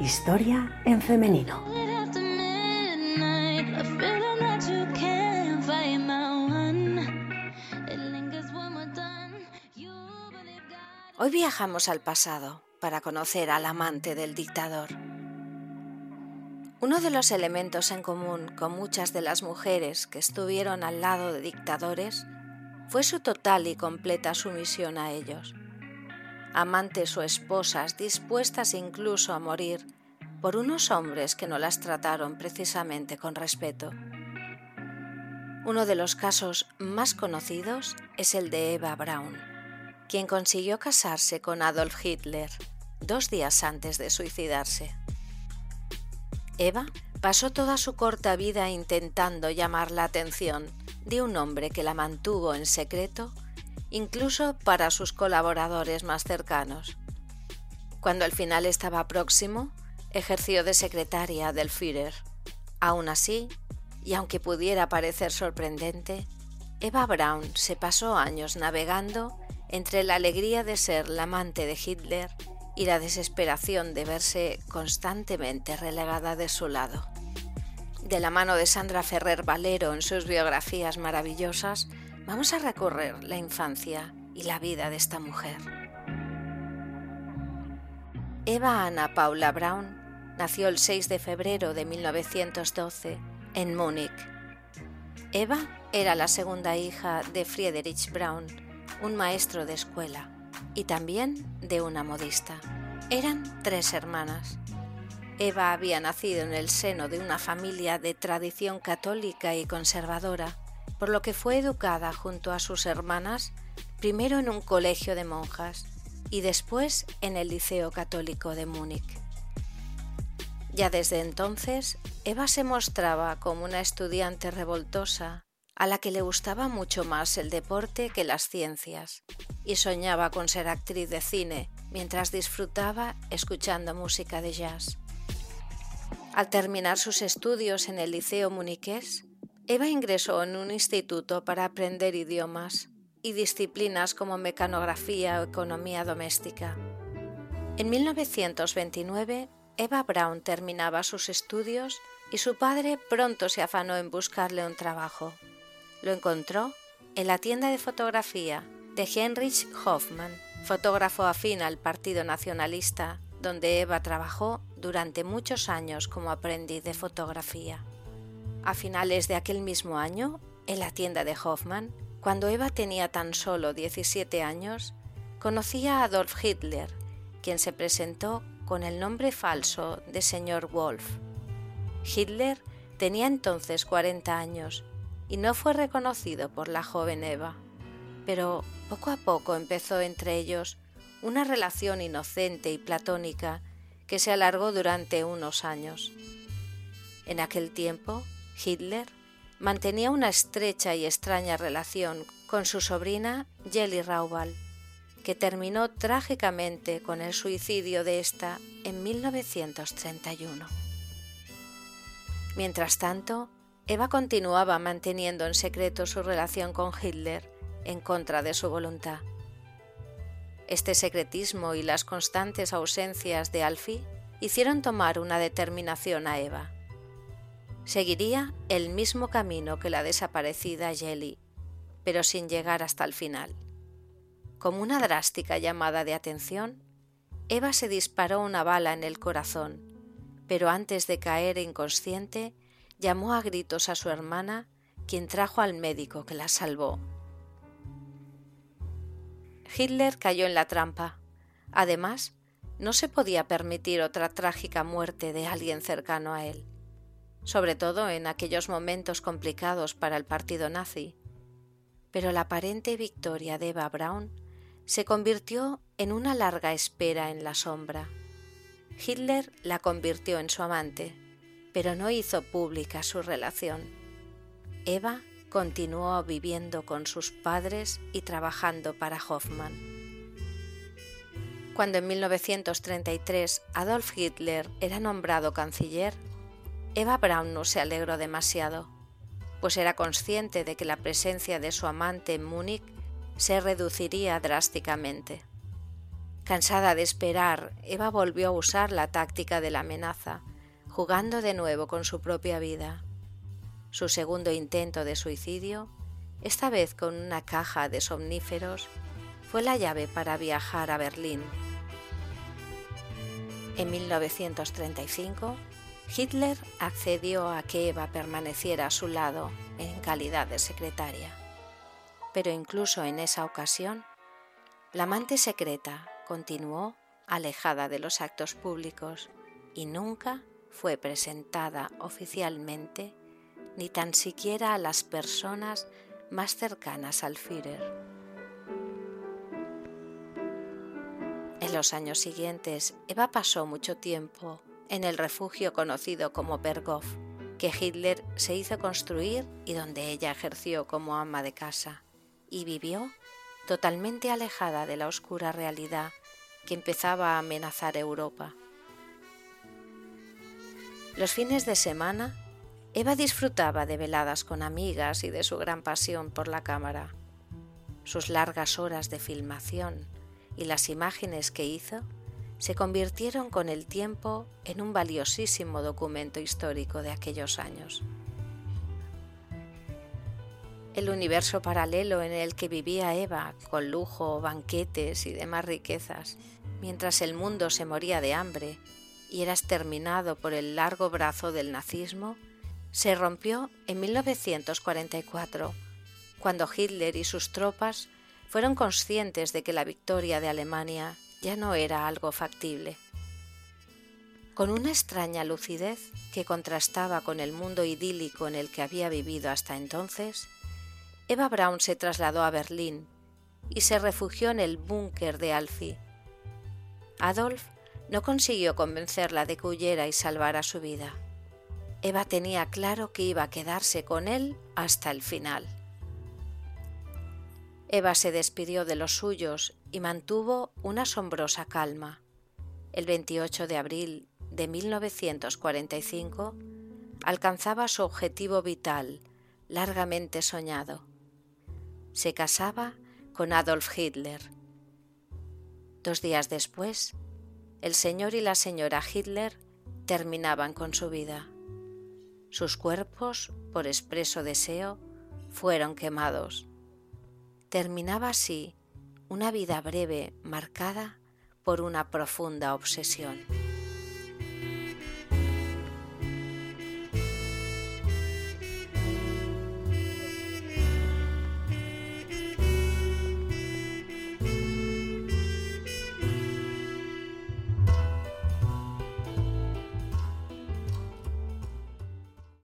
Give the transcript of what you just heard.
Historia en femenino. Hoy viajamos al pasado para conocer al amante del dictador. Uno de los elementos en común con muchas de las mujeres que estuvieron al lado de dictadores fue su total y completa sumisión a ellos. Amantes o esposas dispuestas incluso a morir por unos hombres que no las trataron precisamente con respeto. Uno de los casos más conocidos es el de Eva Braun, quien consiguió casarse con Adolf Hitler dos días antes de suicidarse. Eva pasó toda su corta vida intentando llamar la atención de un hombre que la mantuvo en secreto, incluso para sus colaboradores más cercanos. Cuando el final estaba próximo, ejerció de secretaria del Führer. Aún así, y aunque pudiera parecer sorprendente, Eva Braun se pasó años navegando entre la alegría de ser la amante de Hitler y la desesperación de verse constantemente relegada de su lado. De la mano de Sandra Ferrer Valero en sus biografías maravillosas, vamos a recorrer la infancia y la vida de esta mujer. Eva Ana Paula Braun nació el 6 de febrero de 1912 en Múnich. Eva era la segunda hija de Friedrich Braun, un maestro de escuela, y también de una modista. Eran tres hermanas. Eva había nacido en el seno de una familia de tradición católica y conservadora, por lo que fue educada junto a sus hermanas primero en un colegio de monjas y después en el Liceo Católico de Múnich. Ya desde entonces, Eva se mostraba como una estudiante revoltosa a la que le gustaba mucho más el deporte que las ciencias, y soñaba con ser actriz de cine mientras disfrutaba escuchando música de jazz. Al terminar sus estudios en el Liceo Muniqués, Eva ingresó en un instituto para aprender idiomas y disciplinas como mecanografía o economía doméstica. En 1929 Eva Brown terminaba sus estudios y su padre pronto se afanó en buscarle un trabajo. Lo encontró en la tienda de fotografía de Heinrich Hoffmann, fotógrafo afín al Partido Nacionalista, donde Eva trabajó durante muchos años como aprendiz de fotografía. A finales de aquel mismo año, en la tienda de Hoffmann, cuando Eva tenía tan solo 17 años, conocía a Adolf Hitler, quien se presentó con el nombre falso de señor Wolf. Hitler tenía entonces 40 años y no fue reconocido por la joven Eva, pero poco a poco empezó entre ellos una relación inocente y platónica que se alargó durante unos años. En aquel tiempo, Hitler mantenía una estrecha y extraña relación con su sobrina Jelly Raubal, que terminó trágicamente con el suicidio de esta en 1931. Mientras tanto, Eva continuaba manteniendo en secreto su relación con Hitler en contra de su voluntad. Este secretismo y las constantes ausencias de Alfie hicieron tomar una determinación a Eva. Seguiría el mismo camino que la desaparecida Jelly, pero sin llegar hasta el final. Como una drástica llamada de atención, Eva se disparó una bala en el corazón, pero antes de caer inconsciente, llamó a gritos a su hermana, quien trajo al médico que la salvó. Hitler cayó en la trampa. Además, no se podía permitir otra trágica muerte de alguien cercano a él, sobre todo en aquellos momentos complicados para el partido nazi. Pero la aparente victoria de Eva Braun se convirtió en una larga espera en la sombra. Hitler la convirtió en su amante, pero no hizo pública su relación. Eva continuó viviendo con sus padres y trabajando para Hoffmann. Cuando en 1933 Adolf Hitler era nombrado canciller, Eva Braun no se alegró demasiado, pues era consciente de que la presencia de su amante en Múnich se reduciría drásticamente. Cansada de esperar, Eva volvió a usar la táctica de la amenaza, jugando de nuevo con su propia vida. Su segundo intento de suicidio, esta vez con una caja de somníferos, fue la llave para viajar a Berlín. En 1935, Hitler accedió a que Eva permaneciera a su lado en calidad de secretaria. Pero incluso en esa ocasión, la amante secreta continuó alejada de los actos públicos y nunca fue presentada oficialmente ni tan siquiera a las personas más cercanas al Führer. En los años siguientes, Eva pasó mucho tiempo en el refugio conocido como Berghof, que Hitler se hizo construir y donde ella ejerció como ama de casa, y vivió totalmente alejada de la oscura realidad que empezaba a amenazar Europa. Los fines de semana, Eva disfrutaba de veladas con amigas y de su gran pasión por la cámara. Sus largas horas de filmación y las imágenes que hizo se convirtieron con el tiempo en un valiosísimo documento histórico de aquellos años. El universo paralelo en el que vivía Eva, con lujo, banquetes y demás riquezas, mientras el mundo se moría de hambre y era exterminado por el largo brazo del nazismo, se rompió en 1944, cuando Hitler y sus tropas fueron conscientes de que la victoria de Alemania ya no era algo factible. Con una extraña lucidez que contrastaba con el mundo idílico en el que había vivido hasta entonces, Eva Braun se trasladó a Berlín y se refugió en el búnker de Alfie. Adolf no consiguió convencerla de que huyera y salvara su vida. Eva tenía claro que iba a quedarse con él hasta el final. Eva se despidió de los suyos y mantuvo una asombrosa calma. El 28 de abril de 1945 alcanzaba su objetivo vital, largamente soñado. Se casaba con Adolf Hitler. Dos días después, el señor y la señora Hitler terminaban con su vida. Sus cuerpos, por expreso deseo, fueron quemados. Terminaba así una vida breve marcada por una profunda obsesión.